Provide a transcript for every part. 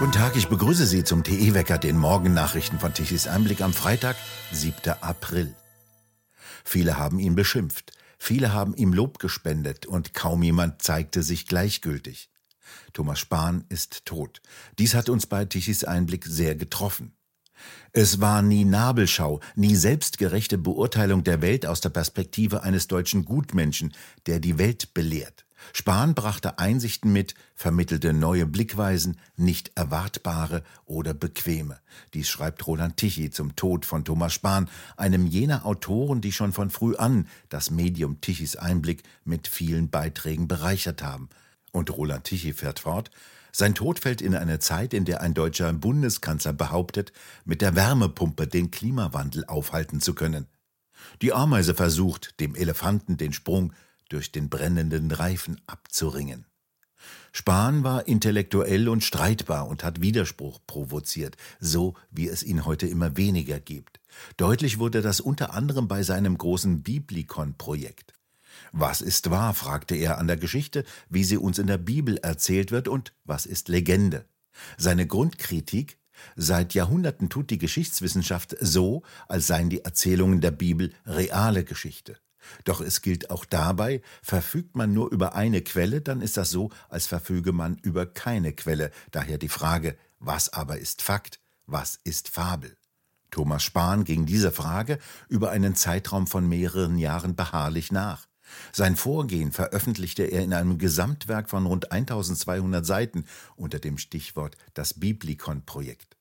Guten Tag, ich begrüße Sie zum TE-Wecker, den Morgennachrichten von Tichys Einblick am Freitag, 7. April. Viele haben ihn beschimpft, viele haben ihm Lob gespendet und kaum jemand zeigte sich gleichgültig. Thomas Spahn ist tot. Dies hat uns bei Tichys Einblick sehr getroffen. Es war nie Nabelschau, nie selbstgerechte Beurteilung der Welt aus der Perspektive eines deutschen Gutmenschen, der die Welt belehrt. Spahn brachte Einsichten mit, vermittelte neue Blickweisen, nicht erwartbare oder bequeme. Dies schreibt Roland Tichy zum Tod von Thomas Spahn, einem jener Autoren, die schon von früh an das Medium Tichys Einblick mit vielen Beiträgen bereichert haben. Und Roland Tichy fährt fort, sein Tod fällt in eine Zeit, in der ein deutscher Bundeskanzler behauptet, mit der Wärmepumpe den Klimawandel aufhalten zu können. Die Ameise versucht, dem Elefanten den Sprung durch den brennenden Reifen abzuringen. Spahn war intellektuell und streitbar und hat Widerspruch provoziert, so wie es ihn heute immer weniger gibt. Deutlich wurde das unter anderem bei seinem großen Biblikon-Projekt. Was ist wahr, fragte er an der Geschichte, wie sie uns in der Bibel erzählt wird, und was ist Legende? Seine Grundkritik Seit Jahrhunderten tut die Geschichtswissenschaft so, als seien die Erzählungen der Bibel reale Geschichte. Doch es gilt auch dabei, verfügt man nur über eine Quelle, dann ist das so, als verfüge man über keine Quelle. Daher die Frage, was aber ist Fakt, was ist Fabel? Thomas Spahn ging dieser Frage über einen Zeitraum von mehreren Jahren beharrlich nach. Sein Vorgehen veröffentlichte er in einem Gesamtwerk von rund 1200 Seiten unter dem Stichwort das Biblikon-Projekt.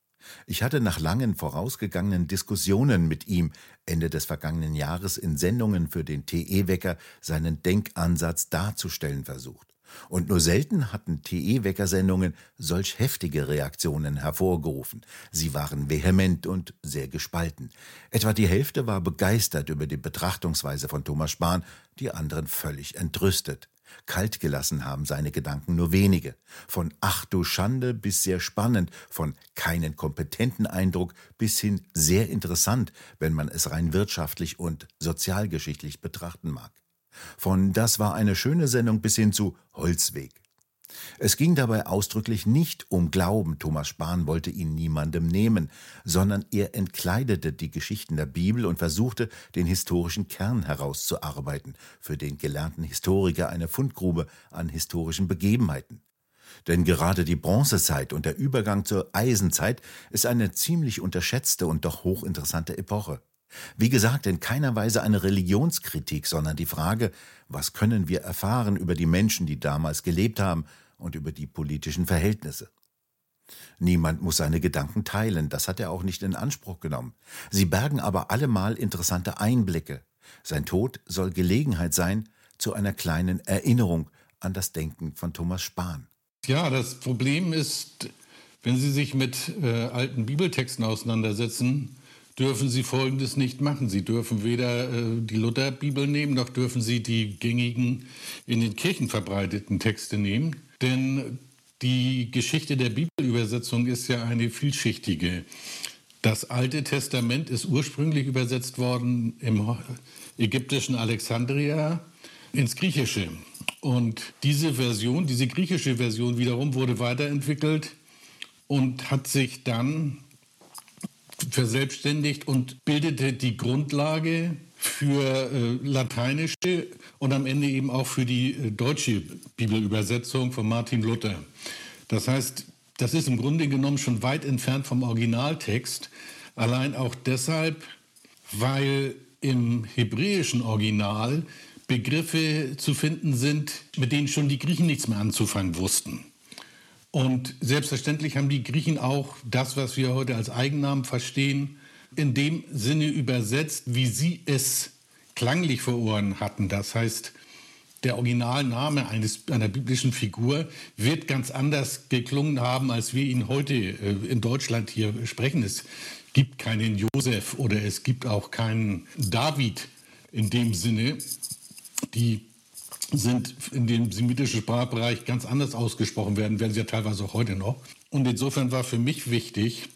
Ich hatte nach langen vorausgegangenen Diskussionen mit ihm Ende des vergangenen Jahres in Sendungen für den TE-Wecker seinen Denkansatz darzustellen versucht. Und nur selten hatten TE-Wecker-Sendungen solch heftige Reaktionen hervorgerufen. Sie waren vehement und sehr gespalten. Etwa die Hälfte war begeistert über die Betrachtungsweise von Thomas Spahn, die anderen völlig entrüstet. Kalt gelassen haben seine Gedanken nur wenige. Von Ach du Schande bis sehr spannend, von keinen kompetenten Eindruck bis hin sehr interessant, wenn man es rein wirtschaftlich und sozialgeschichtlich betrachten mag. Von Das war eine schöne Sendung bis hin zu Holzweg. Es ging dabei ausdrücklich nicht um Glauben, Thomas Spahn wollte ihn niemandem nehmen, sondern er entkleidete die Geschichten der Bibel und versuchte, den historischen Kern herauszuarbeiten, für den gelernten Historiker eine Fundgrube an historischen Begebenheiten. Denn gerade die Bronzezeit und der Übergang zur Eisenzeit ist eine ziemlich unterschätzte und doch hochinteressante Epoche. Wie gesagt, in keiner Weise eine Religionskritik, sondern die Frage, was können wir erfahren über die Menschen, die damals gelebt haben und über die politischen Verhältnisse. Niemand muss seine Gedanken teilen, das hat er auch nicht in Anspruch genommen. Sie bergen aber allemal interessante Einblicke. Sein Tod soll Gelegenheit sein zu einer kleinen Erinnerung an das Denken von Thomas Spahn. Ja, das Problem ist, wenn Sie sich mit äh, alten Bibeltexten auseinandersetzen, dürfen Sie Folgendes nicht machen. Sie dürfen weder äh, die Lutherbibel nehmen, noch dürfen Sie die gängigen in den Kirchen verbreiteten Texte nehmen. Denn die Geschichte der Bibelübersetzung ist ja eine vielschichtige. Das Alte Testament ist ursprünglich übersetzt worden im ägyptischen Alexandria ins Griechische. Und diese Version, diese griechische Version wiederum wurde weiterentwickelt und hat sich dann verselbstständigt und bildete die Grundlage für äh, lateinische und am Ende eben auch für die äh, deutsche Bibelübersetzung von Martin Luther. Das heißt, das ist im Grunde genommen schon weit entfernt vom Originaltext, allein auch deshalb, weil im hebräischen Original Begriffe zu finden sind, mit denen schon die Griechen nichts mehr anzufangen wussten. Und selbstverständlich haben die Griechen auch das, was wir heute als Eigennamen verstehen, in dem Sinne übersetzt, wie sie es klanglich vor Ohren hatten. Das heißt, der Originalname eines, einer biblischen Figur wird ganz anders geklungen haben, als wir ihn heute äh, in Deutschland hier sprechen. Es gibt keinen Josef oder es gibt auch keinen David in dem Sinne. Die sind in dem semitischen Sprachbereich ganz anders ausgesprochen werden, werden sie ja teilweise auch heute noch. Und insofern war für mich wichtig,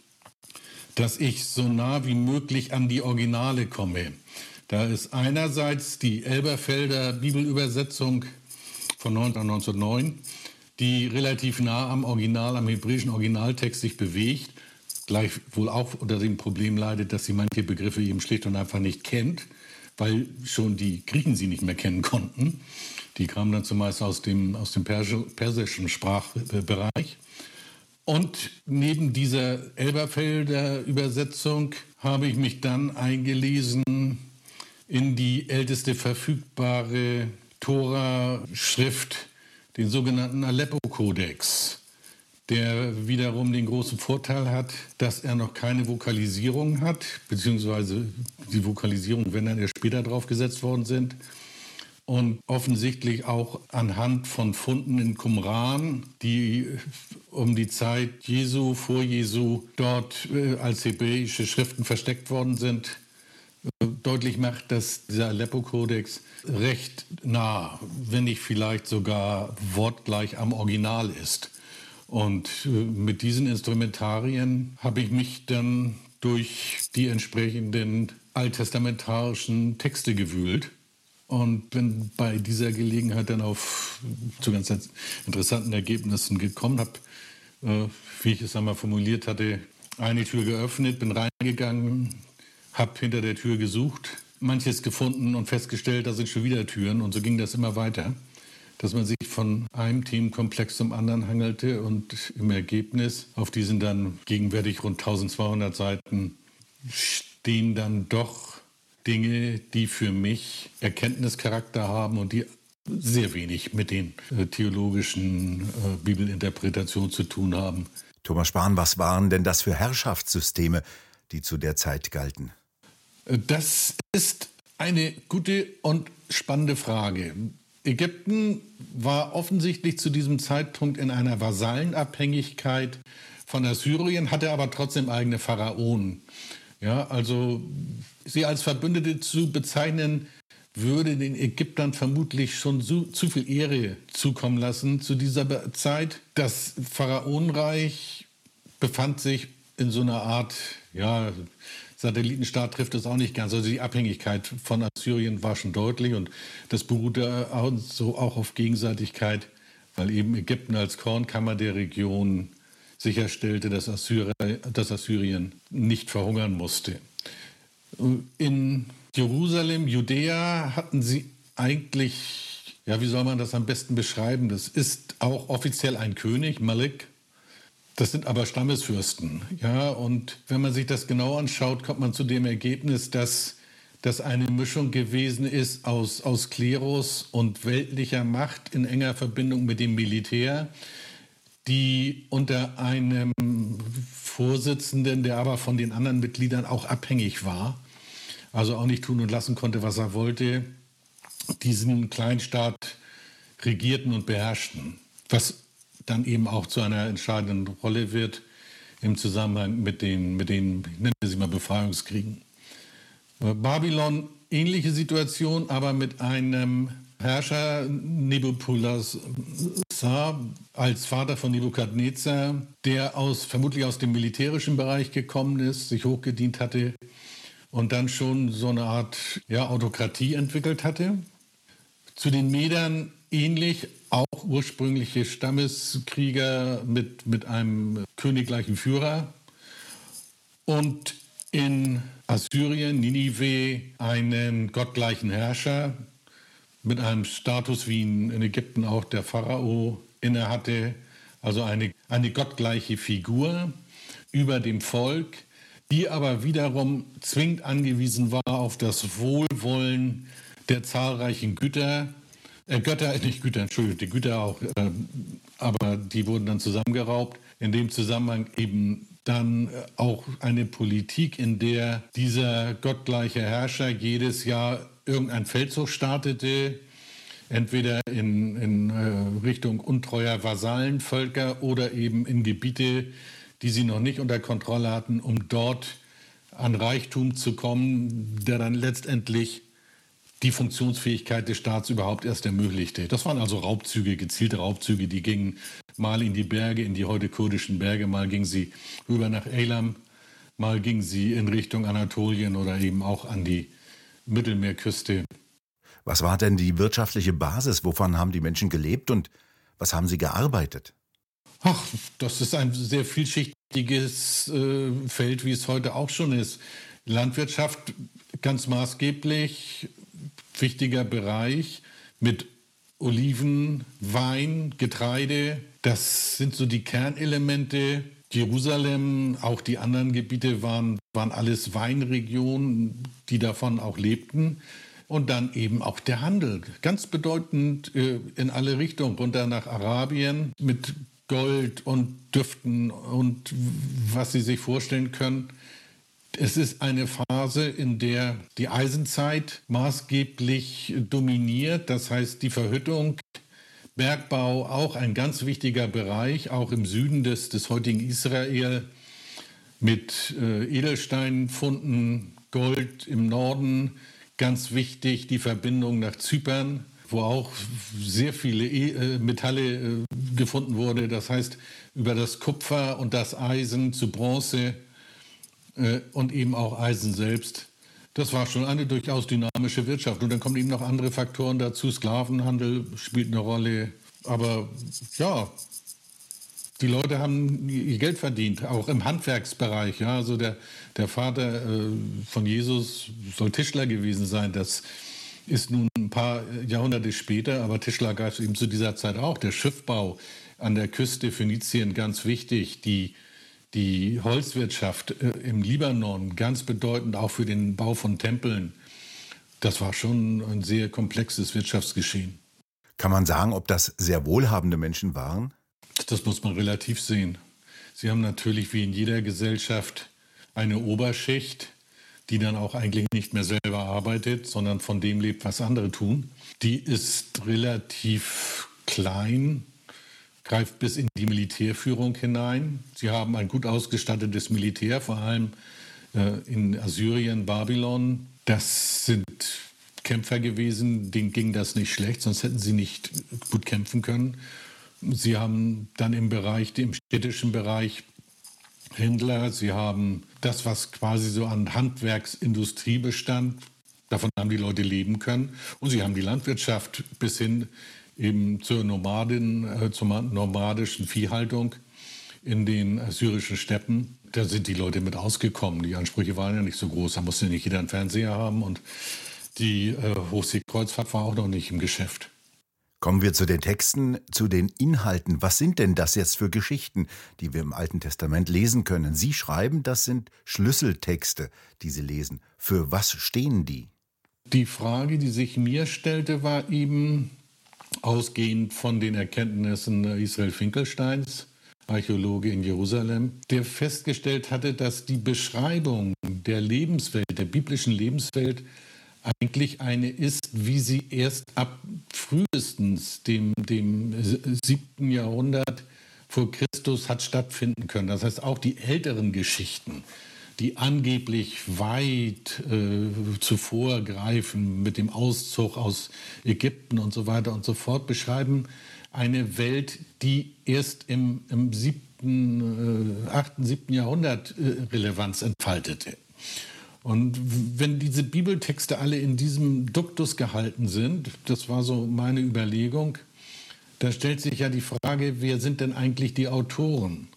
dass ich so nah wie möglich an die Originale komme. Da ist einerseits die Elberfelder Bibelübersetzung von 1909 die relativ nah am Original, am hebräischen Originaltext sich bewegt, gleichwohl auch unter dem Problem leidet, dass sie manche Begriffe eben schlicht und einfach nicht kennt, weil schon die Griechen sie nicht mehr kennen konnten. Die kamen dann zumeist aus dem, aus dem persischen Sprachbereich. Und neben dieser Elberfelder Übersetzung habe ich mich dann eingelesen in die älteste verfügbare Tora-Schrift, den sogenannten Aleppo-Kodex, der wiederum den großen Vorteil hat, dass er noch keine Vokalisierung hat, beziehungsweise die Vokalisierung, wenn dann erst später draufgesetzt worden sind. Und offensichtlich auch anhand von Funden in Qumran, die um die Zeit Jesu, vor Jesu, dort äh, als hebräische Schriften versteckt worden sind, deutlich macht, dass dieser Aleppo-Kodex recht nah, wenn nicht vielleicht sogar wortgleich am Original ist. Und äh, mit diesen Instrumentarien habe ich mich dann durch die entsprechenden alttestamentarischen Texte gewühlt und bin bei dieser Gelegenheit dann auf zu ganz interessanten Ergebnissen gekommen, habe, äh, wie ich es einmal formuliert hatte, eine Tür geöffnet, bin reingegangen, habe hinter der Tür gesucht, manches gefunden und festgestellt, da sind schon wieder Türen. Und so ging das immer weiter, dass man sich von einem Themenkomplex zum anderen hangelte und im Ergebnis auf diesen dann gegenwärtig rund 1200 Seiten stehen dann doch Dinge, die für mich Erkenntnischarakter haben und die sehr wenig mit den äh, theologischen äh, Bibelinterpretationen zu tun haben. Thomas Spahn, was waren denn das für Herrschaftssysteme, die zu der Zeit galten? Das ist eine gute und spannende Frage. Ägypten war offensichtlich zu diesem Zeitpunkt in einer Vasallenabhängigkeit von Assyrien, hatte aber trotzdem eigene Pharaonen. Ja, also sie als Verbündete zu bezeichnen, würde den Ägyptern vermutlich schon zu, zu viel Ehre zukommen lassen zu dieser Zeit. Das Pharaonenreich befand sich in so einer Art, ja, Satellitenstaat trifft es auch nicht ganz. Also die Abhängigkeit von Assyrien war schon deutlich und das beruhte so auch auf Gegenseitigkeit, weil eben Ägypten als Kornkammer der Region sicherstellte, dass, Assyrer, dass Assyrien nicht verhungern musste. In Jerusalem, Judäa hatten sie eigentlich, ja, wie soll man das am besten beschreiben? Das ist auch offiziell ein König, Malik, das sind aber Stammesfürsten. Ja, und wenn man sich das genau anschaut, kommt man zu dem Ergebnis, dass das eine Mischung gewesen ist aus, aus Klerus und weltlicher Macht in enger Verbindung mit dem Militär, die unter einem Vorsitzenden, der aber von den anderen Mitgliedern auch abhängig war, also auch nicht tun und lassen konnte, was er wollte, diesen Kleinstaat regierten und beherrschten. Was dann eben auch zu einer entscheidenden Rolle wird im Zusammenhang mit den, mit den ich nenne sie mal Befreiungskriegen. Babylon, ähnliche Situation, aber mit einem Herrscher Nebukadnezar als Vater von Nebukadnezar, der aus, vermutlich aus dem militärischen Bereich gekommen ist, sich hochgedient hatte und dann schon so eine Art ja, Autokratie entwickelt hatte. Zu den Medern ähnlich, auch ursprüngliche Stammeskrieger mit, mit einem königlichen Führer. Und in Assyrien, Ninive, einen gottgleichen Herrscher mit einem Status, wie in Ägypten auch der Pharao innehatte, also eine, eine gottgleiche Figur über dem Volk, die aber wiederum zwingend angewiesen war auf das Wohlwollen der zahlreichen Güter, äh, Götter, nicht Güter, Entschuldigung, die Güter auch, äh, aber die wurden dann zusammengeraubt. In dem Zusammenhang eben dann äh, auch eine Politik, in der dieser gottgleiche Herrscher jedes Jahr irgendein Feldzug startete, entweder in, in äh, Richtung untreuer Vasallenvölker oder eben in Gebiete, die sie noch nicht unter Kontrolle hatten, um dort an Reichtum zu kommen, der dann letztendlich die Funktionsfähigkeit des Staats überhaupt erst ermöglichte. Das waren also Raubzüge, gezielte Raubzüge, die gingen mal in die Berge, in die heute kurdischen Berge, mal gingen sie rüber nach Elam, mal gingen sie in Richtung Anatolien oder eben auch an die Mittelmeerküste. Was war denn die wirtschaftliche Basis? Wovon haben die Menschen gelebt und Was haben Sie gearbeitet? Ach, das ist ein sehr vielschichtiges äh, Feld, wie es heute auch schon ist. Landwirtschaft ganz maßgeblich, wichtiger Bereich mit Oliven, Wein, Getreide. Das sind so die Kernelemente. Jerusalem, auch die anderen Gebiete waren, waren alles Weinregionen, die davon auch lebten. Und dann eben auch der Handel, ganz bedeutend äh, in alle Richtungen, runter nach Arabien mit Gold und Düften und was Sie sich vorstellen können. Es ist eine Phase, in der die Eisenzeit maßgeblich dominiert. Das heißt, die Verhüttung, Bergbau auch ein ganz wichtiger Bereich, auch im Süden des, des heutigen Israel mit äh, Edelsteinfunden, Gold im Norden. Ganz wichtig die Verbindung nach Zypern, wo auch sehr viele e äh, Metalle äh, gefunden wurde. Das heißt, über das Kupfer und das Eisen zu Bronze äh, und eben auch Eisen selbst. Das war schon eine durchaus dynamische Wirtschaft. Und dann kommen eben noch andere Faktoren dazu. Sklavenhandel spielt eine Rolle. Aber ja, die Leute haben ihr Geld verdient, auch im Handwerksbereich. Ja, also der, der Vater äh, von Jesus soll Tischler gewesen sein. Das ist nun ein paar Jahrhunderte später, aber Tischler gab es eben zu dieser Zeit auch. Der Schiffbau an der Küste Phönizien ganz wichtig. Die die Holzwirtschaft äh, im Libanon ganz bedeutend auch für den Bau von Tempeln. Das war schon ein sehr komplexes Wirtschaftsgeschehen. Kann man sagen, ob das sehr wohlhabende Menschen waren? Das muss man relativ sehen. Sie haben natürlich wie in jeder Gesellschaft eine Oberschicht, die dann auch eigentlich nicht mehr selber arbeitet, sondern von dem lebt, was andere tun. Die ist relativ klein, greift bis in die Militärführung hinein. Sie haben ein gut ausgestattetes Militär, vor allem äh, in Assyrien, Babylon. Das sind Kämpfer gewesen, denen ging das nicht schlecht, sonst hätten sie nicht gut kämpfen können. Sie haben dann im Bereich, im städtischen Bereich Händler, sie haben das, was quasi so an Handwerksindustrie bestand, davon haben die Leute leben können. Und sie haben die Landwirtschaft bis hin eben zur Nomadin, äh, zur nomadischen Viehhaltung in den syrischen Steppen. Da sind die Leute mit ausgekommen. Die Ansprüche waren ja nicht so groß. Da musste nicht jeder einen Fernseher haben und die äh, Hochseekreuzfahrt war auch noch nicht im Geschäft. Kommen wir zu den Texten, zu den Inhalten. Was sind denn das jetzt für Geschichten, die wir im Alten Testament lesen können? Sie schreiben, das sind Schlüsseltexte, die Sie lesen. Für was stehen die? Die Frage, die sich mir stellte, war eben, ausgehend von den Erkenntnissen Israel Finkelsteins, Archäologe in Jerusalem, der festgestellt hatte, dass die Beschreibung der Lebenswelt, der biblischen Lebenswelt, eigentlich eine ist, wie sie erst ab frühestens dem, dem siebten Jahrhundert vor Christus hat stattfinden können. Das heißt, auch die älteren Geschichten, die angeblich weit äh, zuvor greifen mit dem Auszug aus Ägypten und so weiter und so fort, beschreiben eine Welt, die erst im, im siebten, äh, achten, siebten Jahrhundert äh, Relevanz entfaltete. Und wenn diese Bibeltexte alle in diesem Duktus gehalten sind, das war so meine Überlegung, da stellt sich ja die Frage, wer sind denn eigentlich die Autoren?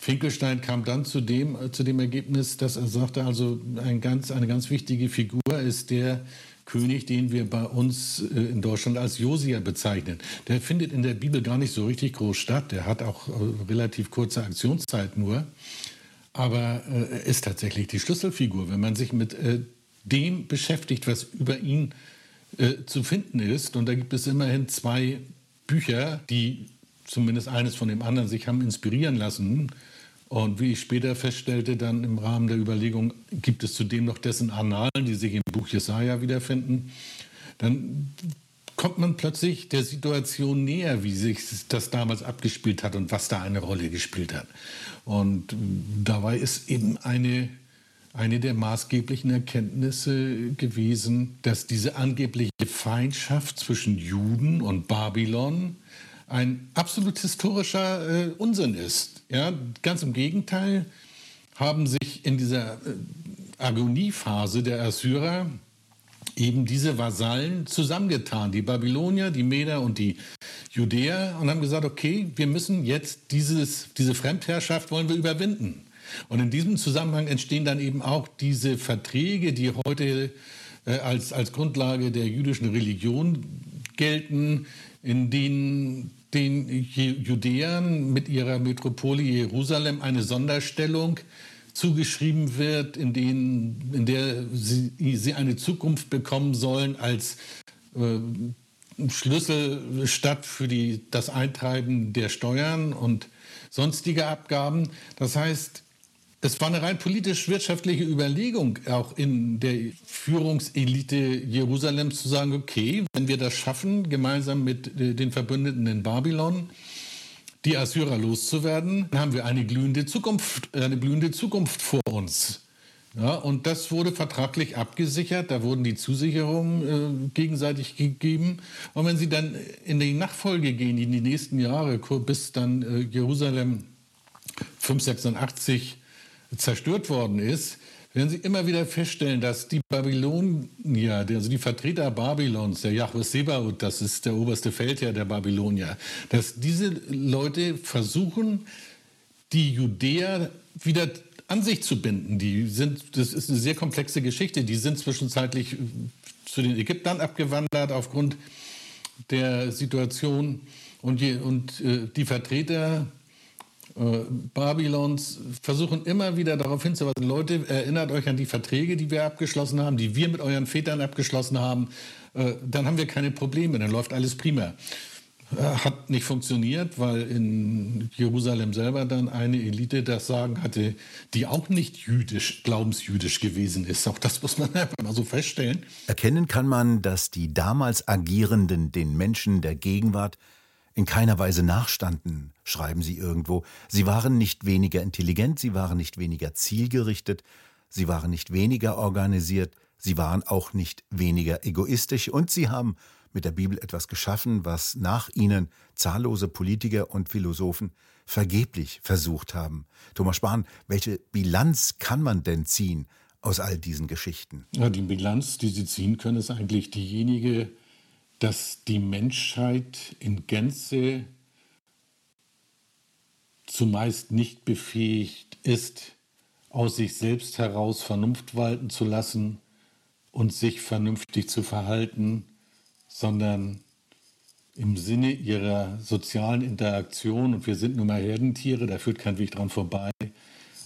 Finkelstein kam dann zu dem, äh, zu dem Ergebnis, dass er sagte, also ein ganz, eine ganz wichtige Figur ist der König, den wir bei uns äh, in Deutschland als Josia bezeichnen. Der findet in der Bibel gar nicht so richtig groß statt. Der hat auch äh, relativ kurze Aktionszeit nur. Aber er ist tatsächlich die Schlüsselfigur. Wenn man sich mit dem beschäftigt, was über ihn zu finden ist, und da gibt es immerhin zwei Bücher, die zumindest eines von dem anderen sich haben inspirieren lassen. Und wie ich später feststellte, dann im Rahmen der Überlegung, gibt es zudem noch dessen Annalen, die sich im Buch Jesaja wiederfinden, dann kommt man plötzlich der Situation näher, wie sich das damals abgespielt hat und was da eine Rolle gespielt hat. Und dabei ist eben eine, eine der maßgeblichen Erkenntnisse gewesen, dass diese angebliche Feindschaft zwischen Juden und Babylon ein absolut historischer äh, Unsinn ist. Ja, ganz im Gegenteil haben sich in dieser äh, Agoniephase der Assyrer eben diese Vasallen zusammengetan, die Babylonier, die Meder und die Judäer, und haben gesagt, okay, wir müssen jetzt dieses, diese Fremdherrschaft wollen wir überwinden. Und in diesem Zusammenhang entstehen dann eben auch diese Verträge, die heute äh, als, als Grundlage der jüdischen Religion gelten, in denen den Judäern mit ihrer Metropole Jerusalem eine Sonderstellung zugeschrieben wird, in, denen, in der sie, sie eine Zukunft bekommen sollen als äh, Schlüsselstadt für die, das Eintreiben der Steuern und sonstige Abgaben. Das heißt, es war eine rein politisch-wirtschaftliche Überlegung, auch in der Führungselite Jerusalems zu sagen, okay, wenn wir das schaffen, gemeinsam mit äh, den Verbündeten in Babylon, die Assyrer loszuwerden, dann haben wir eine glühende Zukunft, eine blühende Zukunft vor uns. Ja, und das wurde vertraglich abgesichert, da wurden die Zusicherungen äh, gegenseitig gegeben. Und wenn Sie dann in die Nachfolge gehen, in die nächsten Jahre, bis dann äh, Jerusalem 586 zerstört worden ist, werden Sie immer wieder feststellen, dass die Babylonier, also die Vertreter Babylons, der Yahweh Sebaut, das ist der oberste Feldherr der Babylonier, dass diese Leute versuchen, die Judäer wieder an sich zu binden. Die sind, das ist eine sehr komplexe Geschichte. Die sind zwischenzeitlich zu den Ägyptern abgewandert aufgrund der Situation. Und die, und, äh, die Vertreter äh, Babylons versuchen immer wieder darauf hinzuweisen, Leute, erinnert euch an die Verträge, die wir abgeschlossen haben, die wir mit euren Vätern abgeschlossen haben, äh, dann haben wir keine Probleme, dann läuft alles prima. Äh, hat nicht funktioniert, weil in Jerusalem selber dann eine Elite das Sagen hatte, die auch nicht jüdisch, glaubensjüdisch gewesen ist. Auch das muss man einfach mal so feststellen. Erkennen kann man, dass die damals Agierenden den Menschen der Gegenwart in keiner Weise nachstanden, schreiben sie irgendwo. Sie waren nicht weniger intelligent, sie waren nicht weniger zielgerichtet, sie waren nicht weniger organisiert, sie waren auch nicht weniger egoistisch und sie haben mit der Bibel etwas geschaffen, was nach ihnen zahllose Politiker und Philosophen vergeblich versucht haben. Thomas Spahn, welche Bilanz kann man denn ziehen aus all diesen Geschichten? Ja, die Bilanz, die Sie ziehen können, ist eigentlich diejenige, dass die Menschheit in Gänze zumeist nicht befähigt ist, aus sich selbst heraus Vernunft walten zu lassen und sich vernünftig zu verhalten, sondern im Sinne ihrer sozialen Interaktion, und wir sind nun mal Herdentiere, da führt kein Weg dran vorbei,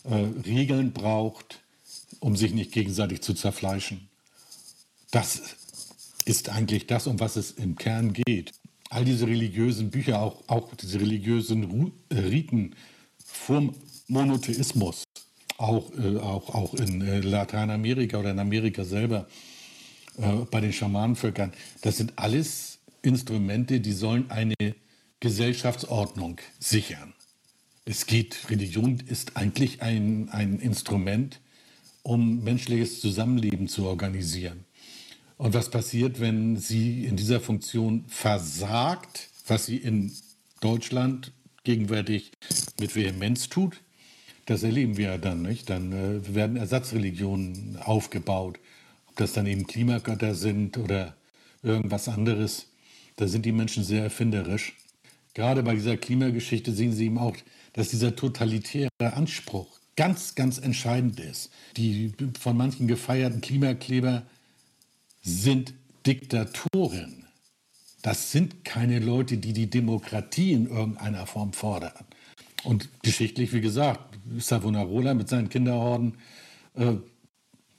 äh, Regeln braucht, um sich nicht gegenseitig zu zerfleischen. Das ist eigentlich das, um was es im Kern geht. All diese religiösen Bücher, auch, auch diese religiösen äh, Riten vom Monotheismus, auch, äh, auch, auch in äh, Lateinamerika oder in Amerika selber, äh, bei den Schamanenvölkern, das sind alles Instrumente, die sollen eine Gesellschaftsordnung sichern. Es geht, Religion ist eigentlich ein, ein Instrument, um menschliches Zusammenleben zu organisieren. Und was passiert, wenn sie in dieser Funktion versagt, was sie in Deutschland gegenwärtig mit Vehemenz tut? Das erleben wir ja dann, nicht? Dann äh, werden Ersatzreligionen aufgebaut. Ob das dann eben Klimagötter sind oder irgendwas anderes. Da sind die Menschen sehr erfinderisch. Gerade bei dieser Klimageschichte sehen Sie eben auch, dass dieser totalitäre Anspruch ganz, ganz entscheidend ist. Die von manchen gefeierten Klimakleber sind Diktatoren. Das sind keine Leute, die die Demokratie in irgendeiner Form fordern. Und geschichtlich, wie gesagt, Savonarola mit seinen Kinderhorden, äh,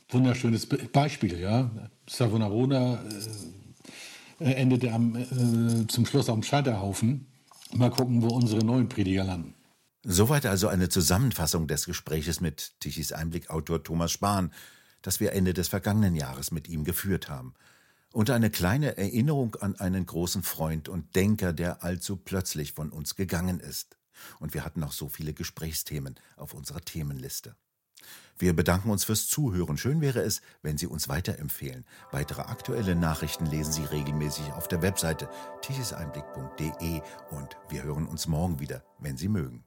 wunderschönes Beispiel. Ja? Savonarola äh, endete am, äh, zum Schluss am Scheiterhaufen. Mal gucken, wo unsere neuen Prediger landen. Soweit also eine Zusammenfassung des Gespräches mit Tichys Einblick-Autor Thomas Spahn das wir Ende des vergangenen Jahres mit ihm geführt haben. Und eine kleine Erinnerung an einen großen Freund und Denker, der allzu plötzlich von uns gegangen ist. Und wir hatten noch so viele Gesprächsthemen auf unserer Themenliste. Wir bedanken uns fürs Zuhören. Schön wäre es, wenn Sie uns weiterempfehlen. Weitere aktuelle Nachrichten lesen Sie regelmäßig auf der Webseite tichiseinblick.de und wir hören uns morgen wieder, wenn Sie mögen.